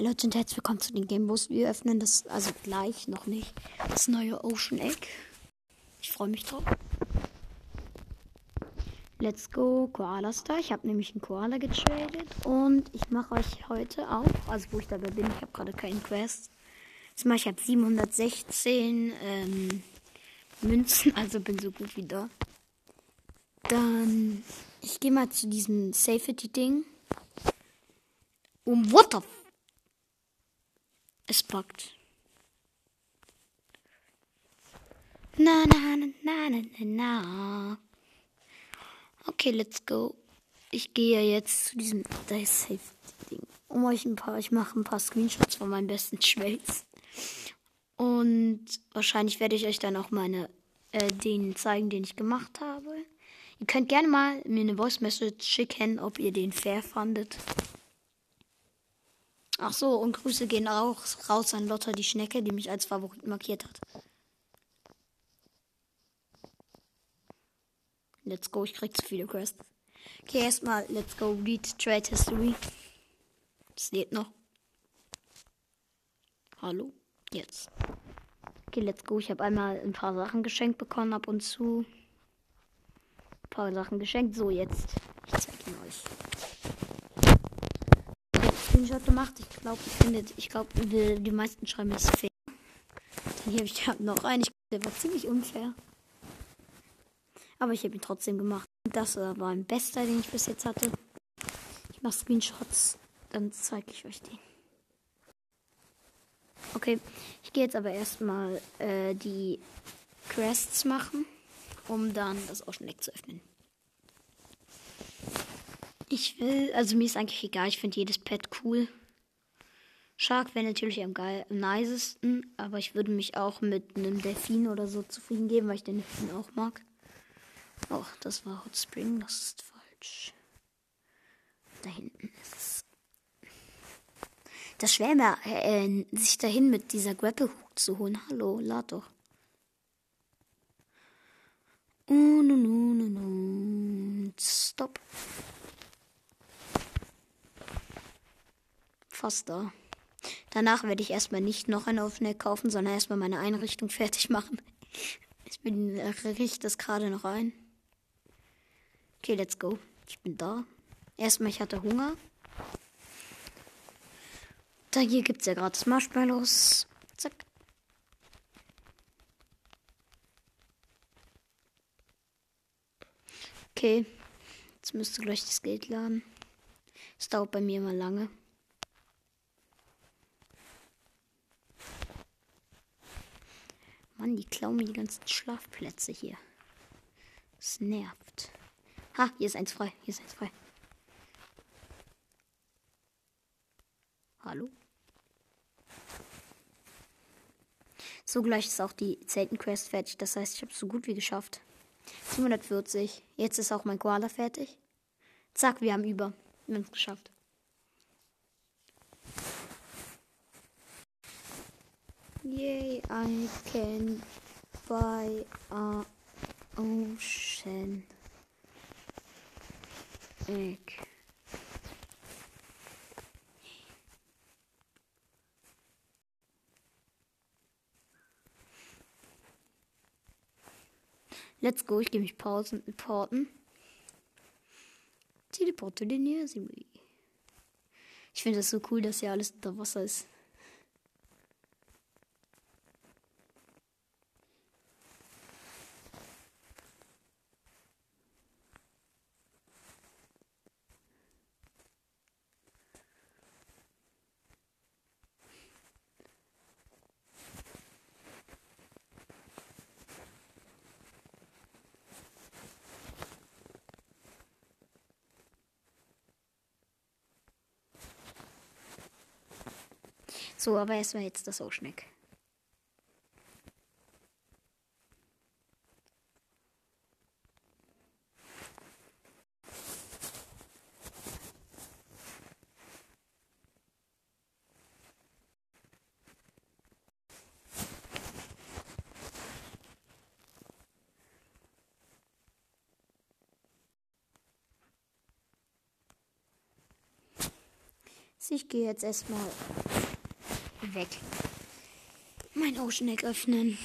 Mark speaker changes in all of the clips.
Speaker 1: Leute und herzlich willkommen zu den Gameboost. Wir öffnen das, also gleich noch nicht, das neue Ocean Egg. Ich freue mich drauf. Let's go, Koala Star. Ich habe nämlich einen Koala getradet und ich mache euch heute auch, also wo ich dabei bin, ich habe gerade keinen Quest. Jetzt mache ich habe 716 ähm, Münzen, also bin so gut wie da. Dann, ich gehe mal zu diesem Safety-Ding. Um what the Es packt. Na, na, na, na, na, na. Okay, let's go. Ich gehe jetzt zu diesem Safe-Ding. Um euch ein paar, ich mache ein paar Screenshots von meinen besten Trades. Und wahrscheinlich werde ich euch dann auch meine, äh, den zeigen, den ich gemacht habe. Ihr könnt gerne mal mir eine Voice Message schicken, ob ihr den fair fandet. Ach so, und Grüße gehen auch raus an Lotta die Schnecke, die mich als Favorit markiert hat. Let's go, ich krieg zu viele Quests. Okay, erstmal, let's go, read Trade History. Das lädt noch. Hallo? Jetzt. Okay, let's go. Ich habe einmal ein paar Sachen geschenkt bekommen, ab und zu. Ein paar Sachen geschenkt. So, jetzt. Ich zeige ihn euch. Screenshot gemacht. Ich glaube, ich finde, ich glaube, die, meisten schreiben es fair. Dann hier habe ich noch einen. Ich, der war ziemlich unfair. Aber ich habe ihn trotzdem gemacht. Das war ein bester, den ich bis jetzt hatte. Ich mache Screenshots, dann zeige ich euch den. Okay, ich gehe jetzt aber erstmal äh, die Quests machen, um dann das Ocean zu öffnen. Ich will, also mir ist eigentlich egal, ich finde jedes Pet cool. Shark wäre natürlich am, geil, am nicesten, aber ich würde mich auch mit einem Delfin oder so zufrieden geben, weil ich den Delfin auch mag. Oh, das war Hot Spring, das ist falsch. Da hinten ist es. Das schwer mir, äh, sich dahin mit dieser Grapple Hook zu holen. Hallo, lad doch. Oh, no, no, no, no. Stop. Fast da. Danach werde ich erstmal nicht noch eine offene kaufen, sondern erstmal meine Einrichtung fertig machen. Ich bin, äh, richte das gerade noch ein. Okay, let's go. Ich bin da. Erstmal, ich hatte Hunger. Da hier gibt es ja gratis Marshmallows. Zack. Okay. Jetzt müsste gleich das Geld laden. Es dauert bei mir immer lange. Mann, die klauen mir die ganzen Schlafplätze hier. Es nervt. Ha, hier ist eins frei. Hier ist eins frei. Hallo? So gleich ist auch die Zeltenquest fertig. Das heißt, ich habe es so gut wie geschafft. 740. Jetzt ist auch mein Koala fertig. Zack, wir haben über. Wir haben es geschafft. Yay, I can buy a ocean egg. Let's go, ich gehe mich pausen, porten. Teleporte den Yersimi. Ich finde das so cool, dass hier alles unter Wasser ist. So, aber war jetzt das Oschneck. Ich gehe jetzt erstmal weg. Mein Ocean Egg öffnen.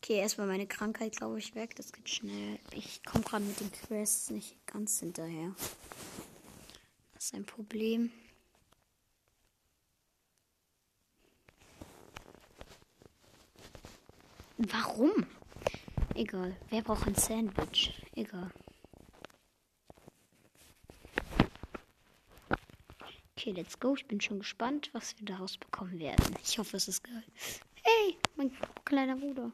Speaker 1: Okay, erstmal meine Krankheit, glaube ich, weg. Das geht schnell. Ich komme gerade mit den Quests nicht ganz hinterher. Das ist ein Problem. Warum? Egal. Wer braucht ein Sandwich? Egal. Okay, let's go. Ich bin schon gespannt, was wir daraus bekommen werden. Ich hoffe, es ist geil. Hey, mein kleiner Bruder.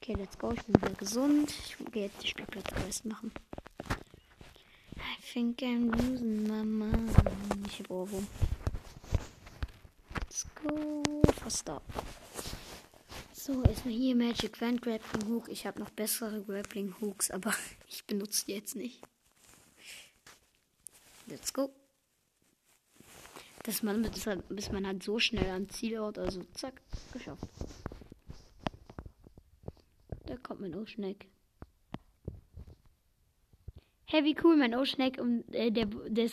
Speaker 1: Okay, let's go. Ich bin wieder gesund. Ich gehe jetzt die Spielplatte Quest machen. I think I'm losing my mind. Ich hab Ohrwurm. Let's go. Faster. So, erstmal hier Magic Wand Grappling Hook. Ich habe noch bessere Grappling Hooks, aber ich benutze die jetzt nicht. Let's go. Dass man, bis man halt so schnell am Zielort, also zack, geschafft. Da kommt mein Oceaneck. Hey, wie cool, mein Oceaneck und äh, der, der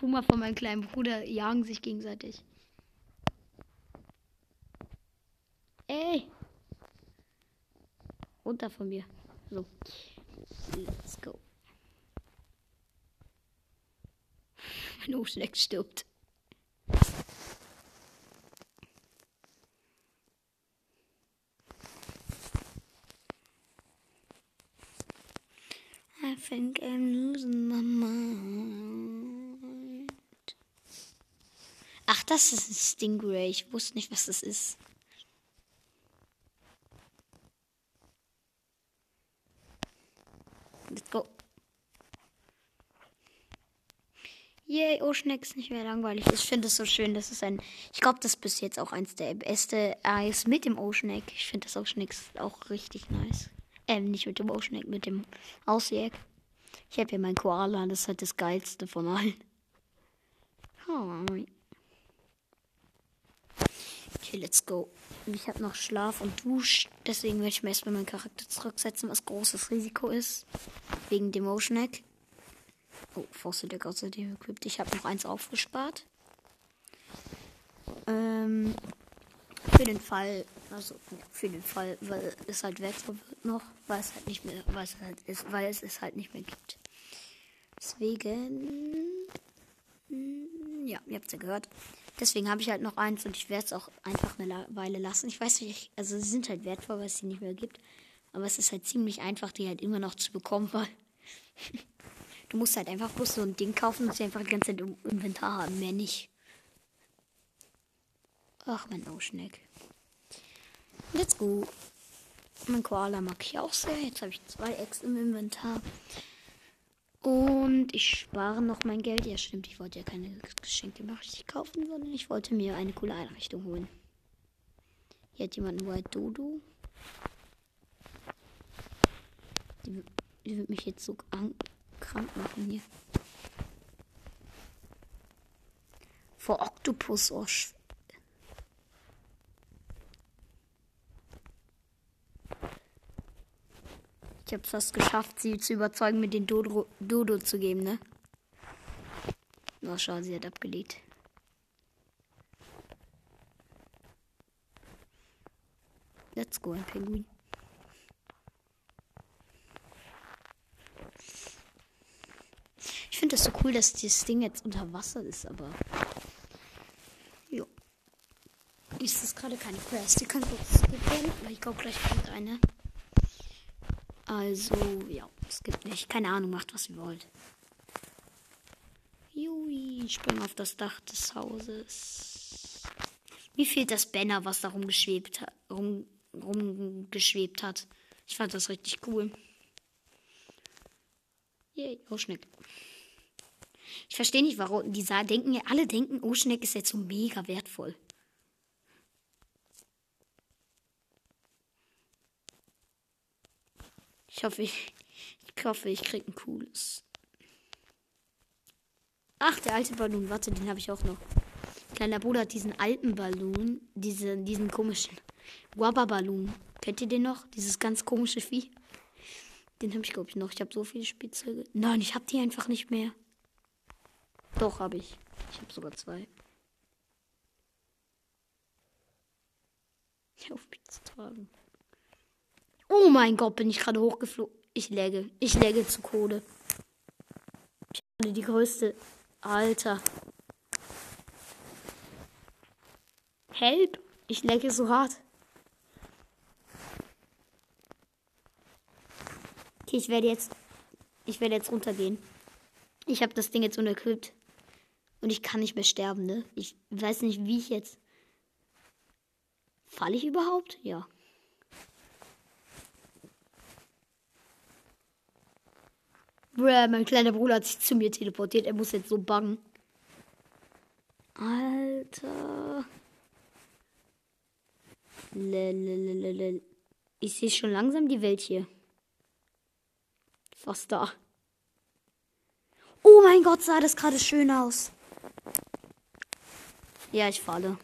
Speaker 1: Fuma von meinem kleinen Bruder jagen sich gegenseitig. Ey! Runter von mir. So. Let's go. Mein Oschneck stirbt. I think I'm losing my mind. Ach, das ist ein Stingray. Ich wusste nicht, was das ist. Let's go. Yay, Oceaneck ist nicht mehr langweilig. Ich finde es so schön. Das ist ein. Ich glaube, das ist bis jetzt auch eins der beste Eis mit dem Oceaneck. Ich finde das Oceaneck auch richtig nice. Ähm, nicht mit dem Oceaneck, mit dem Ausjäg. Ich habe hier mein Koala. Das ist halt das geilste von allen. Oh. Let's go. Ich habe noch Schlaf und Dusch. Deswegen werde ich mir erstmal meinen Charakter zurücksetzen, was großes Risiko ist. Wegen dem Motion Egg. Oh, Fossil Deck außerdem equipped. Ich habe noch eins aufgespart. Ähm, für den Fall, also für den Fall, weil es halt wertvoll wird noch, weil es halt nicht mehr, weil es halt ist, weil es es halt nicht mehr gibt. Deswegen, ja, ihr habt es ja gehört. Deswegen habe ich halt noch eins und ich werde es auch einfach eine Weile lassen. Ich weiß nicht, also sie sind halt wertvoll, weil es sie nicht mehr gibt. Aber es ist halt ziemlich einfach, die halt immer noch zu bekommen, weil du musst halt einfach bloß so ein Ding kaufen und sie einfach die ganze Zeit im Inventar haben, mehr nicht. Ach, mein Oceaneck. Let's go. Mein Koala mag ich auch sehr. Jetzt habe ich zwei Eggs im Inventar. Und ich spare noch mein Geld. Ja, stimmt, ich wollte ja keine Geschenke richtig kaufen, sondern ich wollte mir eine coole Einrichtung holen. Hier hat jemand ein White Dodo. Die, die wird mich jetzt so krank machen hier. Vor Octopus. Oh, Ich habe es fast geschafft, sie zu überzeugen, mir den Dodo, Dodo zu geben, ne? Oh, schau, sie hat abgelegt. Let's go, ein Pinguin. Ich finde das so cool, dass dieses Ding jetzt unter Wasser ist, aber. Jo. Ist das gerade keine Quest? Die kann kurz skippen, weil ich glaube, gleich kommt eine. Also, ja, es gibt nicht. Keine Ahnung, macht was ihr wollt. Jui, ich springe auf das Dach des Hauses. Mir fehlt das Banner, was da rumgeschwebt hat. Rum, rumgeschwebt hat. Ich fand das richtig cool. Yay, Oschneck. Ich verstehe nicht, warum die denken, alle denken, Oschneck ist jetzt so mega wertvoll. Ich hoffe, ich, ich hoffe, ich krieg ein cooles. Ach, der alte Ballon. Warte, den habe ich auch noch. Kleiner Bruder hat diesen alten Ballon, diese, diesen komischen Wababalloon. Kennt ihr den noch? Dieses ganz komische Vieh. Den habe ich, glaube ich, noch. Ich habe so viele Spielzeuge. Nein, ich habe die einfach nicht mehr. Doch, habe ich. Ich habe sogar zwei. Ich auf mich zu tragen. Oh mein Gott, bin ich gerade hochgeflogen. Ich läge. Ich läge zu Kohle. Ich habe die größte. Alter. Help! Ich lecke so hart. Okay, ich werde jetzt. Ich werde jetzt runtergehen. Ich habe das Ding jetzt unerquippt. Und ich kann nicht mehr sterben, ne? Ich weiß nicht, wie ich jetzt. Falle ich überhaupt? Ja. Bruh, mein kleiner Bruder hat sich zu mir teleportiert. Er muss jetzt so bangen. Alter. Lelelelelel. Ich sehe schon langsam die Welt hier. Fast da. Oh mein Gott, sah das gerade schön aus. Ja, ich falle.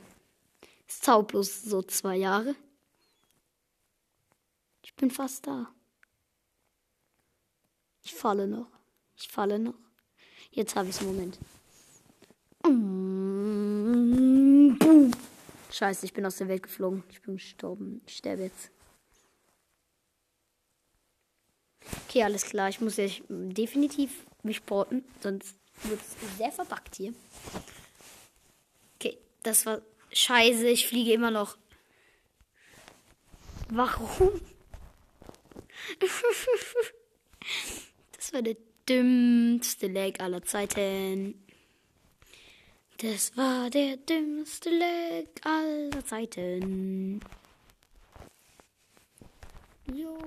Speaker 1: Es dauert bloß so zwei Jahre. Ich bin fast da. Ich falle noch. Ich falle noch. Jetzt habe ich es. Moment. Scheiße, ich bin aus der Welt geflogen. Ich bin gestorben. Ich sterbe jetzt. Okay, alles klar. Ich muss jetzt definitiv mich sporten, sonst wird es sehr verbackt hier. Okay, das war scheiße. Ich fliege immer noch. Warum? war der dümmste Leg aller Zeiten. Das war der dümmste Leg aller Zeiten. Jo.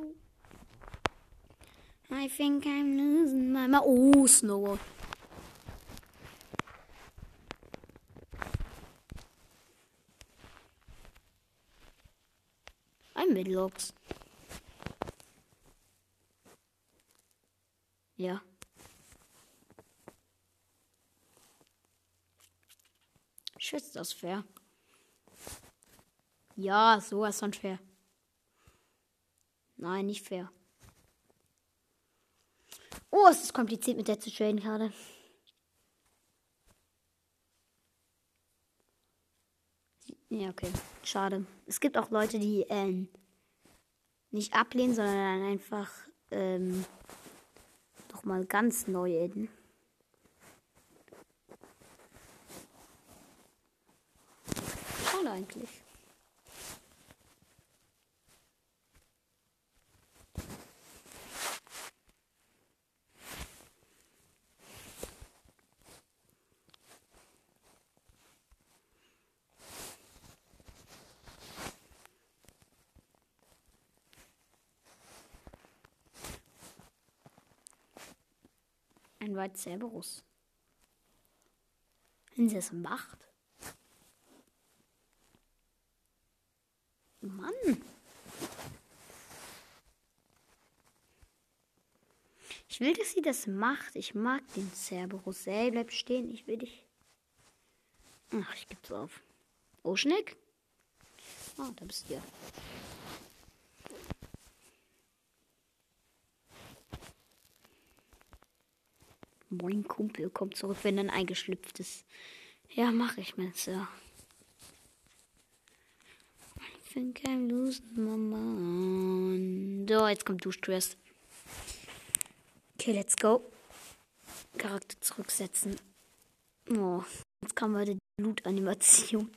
Speaker 1: I think I'm losing my mind. Oh, Snow. Ein Midlogs. Ja. Schätzt das fair? Ja, sowas von fair. Nein, nicht fair. Oh, es ist kompliziert mit der zu traden gerade. Ja, okay. Schade. Es gibt auch Leute, die ähm, nicht ablehnen, sondern einfach ähm, doch mal ganz neu adden. Schade eigentlich. White Cerberus. Wenn sie es macht. Mann. Ich will, dass sie das macht. Ich mag den Cerberus. Ey, bleib stehen. Ich will dich. Ach, ich geb's auf. Oh, Schneck. Ah, da bist du. Moin Kumpel, kommt zurück, wenn dann eingeschlüpft ist. Ja, mach ich mit, Sir. I think I'm losing mind. So, jetzt kommt du Stress. Okay, let's go. Charakter zurücksetzen. Oh, jetzt kam heute die Blutanimation.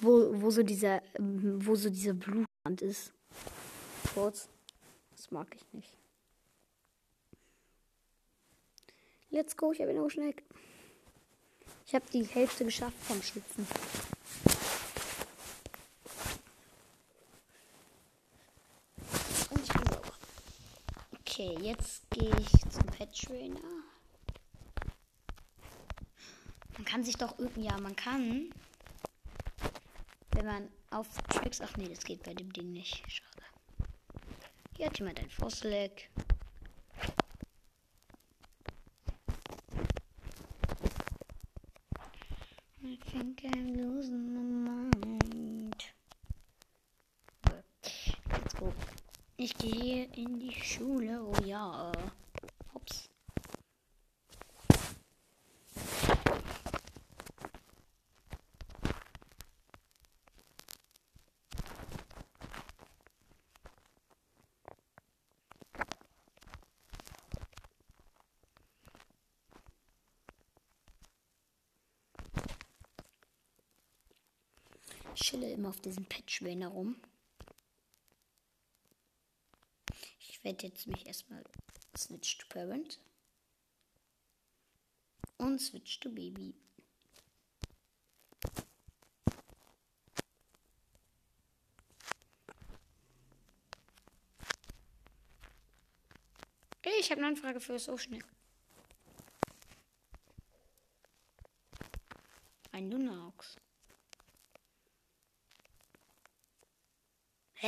Speaker 1: Wo, wo so dieser, wo so dieser Blutrand ist. Kurz. Das mag ich nicht. Let's go, ich habe ihn auch schnell. Ich habe die Hälfte geschafft vom Schützen. Und ich bin sauber. Okay, jetzt gehe ich zum Pet Trainer. Man kann sich doch irgendwie, ja, man kann, wenn man auf Tricks, ach nee, das geht bei dem Ding nicht. Schade. Hier hat jemand ein Fossil-Egg. schenke einen losen Moment. Let's go. Ich gehe in die Schule, oh ja. Chille immer auf diesem Patchwan herum. Ich werde jetzt mich erstmal switch to parent und switch to baby. Ich habe eine Anfrage für das Ocean. Ein Lunox.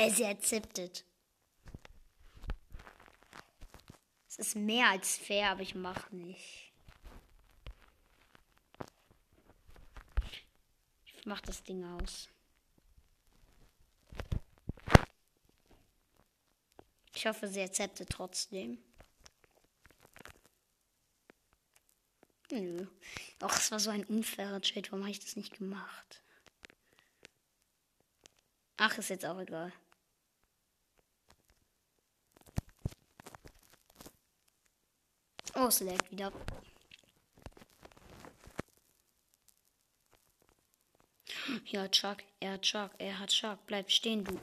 Speaker 1: Hey, sie akzeptiert. Es ist mehr als fair, aber ich mach nicht. Ich mach das Ding aus. Ich hoffe, sie akzeptiert trotzdem. Nö. Ach, es war so ein unfairer Trade. Warum habe ich das nicht gemacht? Ach, ist jetzt auch egal. Oh, es lag wieder. Ja, Chuck, er hat Chuck, er hat Chuck. Bleib stehen, du.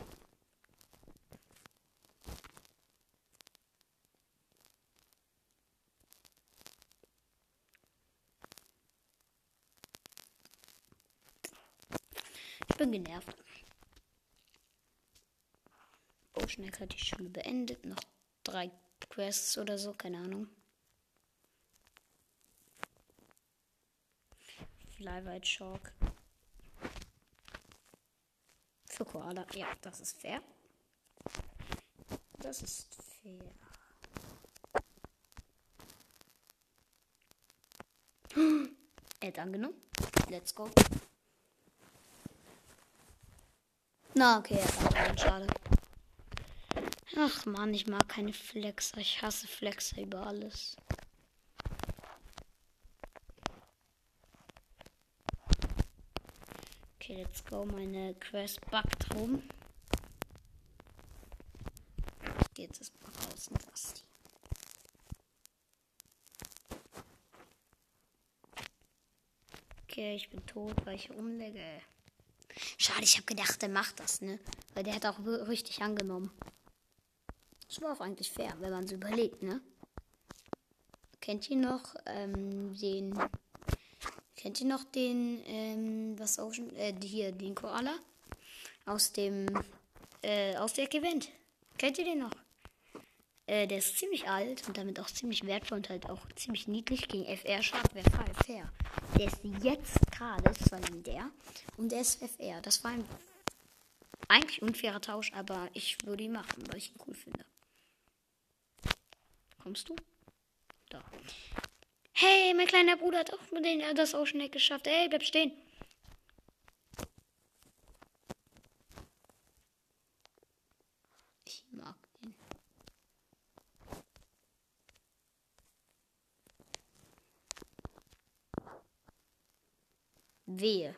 Speaker 1: Ich bin genervt. Oh, schnell hat die Schule beendet. Noch drei Quests oder so, keine Ahnung. Flyweight Shark. Für Koala. Ja, das ist fair. Das ist fair. Hat angenommen. Let's go. Na, okay. Schade. Ach man, ich mag keine Flexer. Ich hasse Flexer über alles. Okay, let's go. Meine Quest backt rum. Jetzt ist mal raus mit Basti. Okay, ich bin tot, weil ich umlege. Schade, ich habe gedacht, der macht das, ne? Weil der hat auch richtig angenommen. Das war auch eigentlich fair, wenn man so überlegt, ne? Kennt ihr noch ähm, den Kennt ihr noch den, ähm, was Ocean, äh, hier, den Koala? Aus dem, äh, aus der Event. Kennt ihr den noch? Äh, der ist ziemlich alt und damit auch ziemlich wertvoll und halt auch ziemlich niedlich gegen FR Shark wäre voll fair. Der ist jetzt gerade, das war der, und der ist FR. Das war ein eigentlich unfairer Tausch, aber ich würde ihn machen, weil ich ihn cool finde. Kommst du? Da. Hey, mein kleiner Bruder hat auch den, äh, das auch schnell geschafft. Hey, bleib stehen. Ich mag den. Wehe.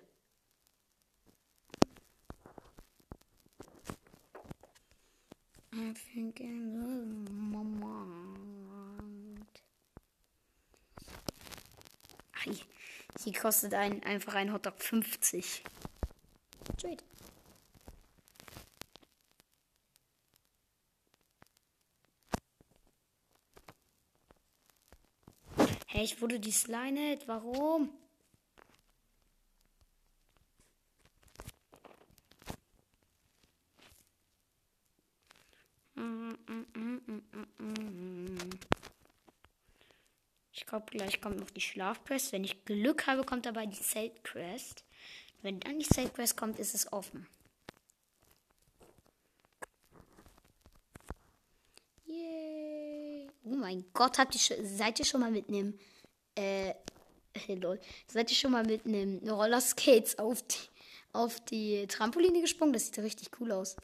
Speaker 1: I think I'm Mama. Sie kostet ein, einfach ein Hotdog 50. Trade. Hey, ich wurde dislined. Warum? Mm, mm, mm, ich glaube, gleich kommt noch die Schlafquest. Wenn ich Glück habe, kommt dabei die Zeltquest. Wenn dann die Zeltquest kommt, ist es offen. Yay. Oh mein Gott, habt ihr seid ihr schon mal mit einem äh, lol, seid ihr schon mal mit einem Rollerskates auf die, auf die Trampoline gesprungen? Das sieht richtig cool aus.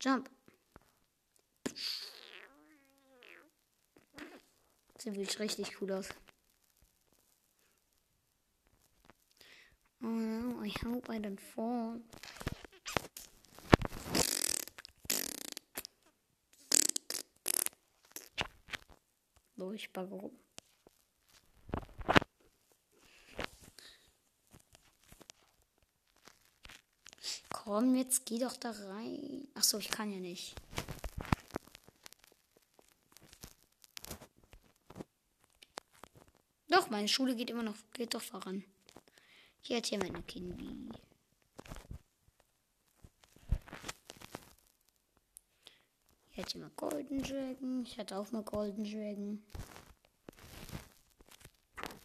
Speaker 1: Jump. Sieht richtig cool aus. Oh no, I hope I don't fall. So, ich bagge rum. Komm, jetzt geh doch da rein. Achso, ich kann ja nicht. Meine Schule geht immer noch, geht doch voran. Hier hat hier meine Kindy. Hier hat mal Golden Dragon. Ich hatte auch mal Golden Dragon.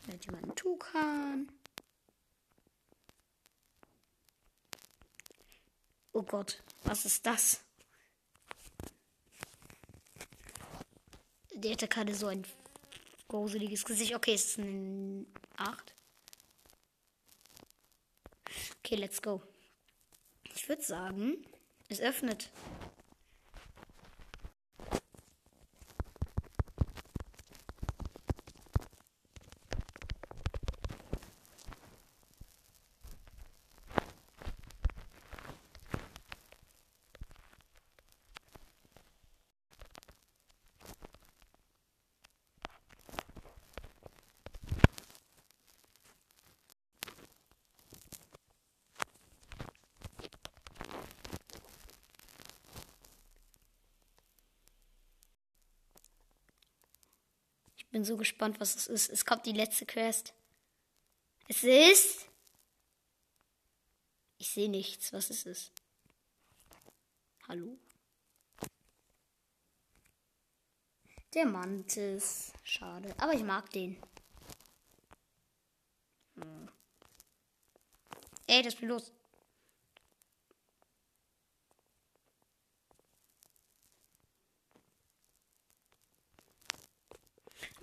Speaker 1: Hier hat mal einen Tukan. Oh Gott, was ist das? Der hatte gerade so ein gruseliges Gesicht. Okay, es ist ein 8. Okay, let's go. Ich würde sagen, es öffnet. Bin so gespannt, was es ist. Es kommt die letzte Quest. Es ist. Ich sehe nichts. Was ist es? Hallo? Der Mantis. Schade. Aber ich mag den. Hm. Ey, das bin los.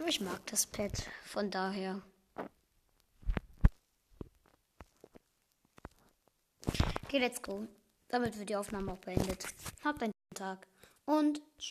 Speaker 1: Ich mag das Pad, von daher. Okay, let's go. Damit wird die Aufnahme auch beendet. Habt einen Tag und tschüss.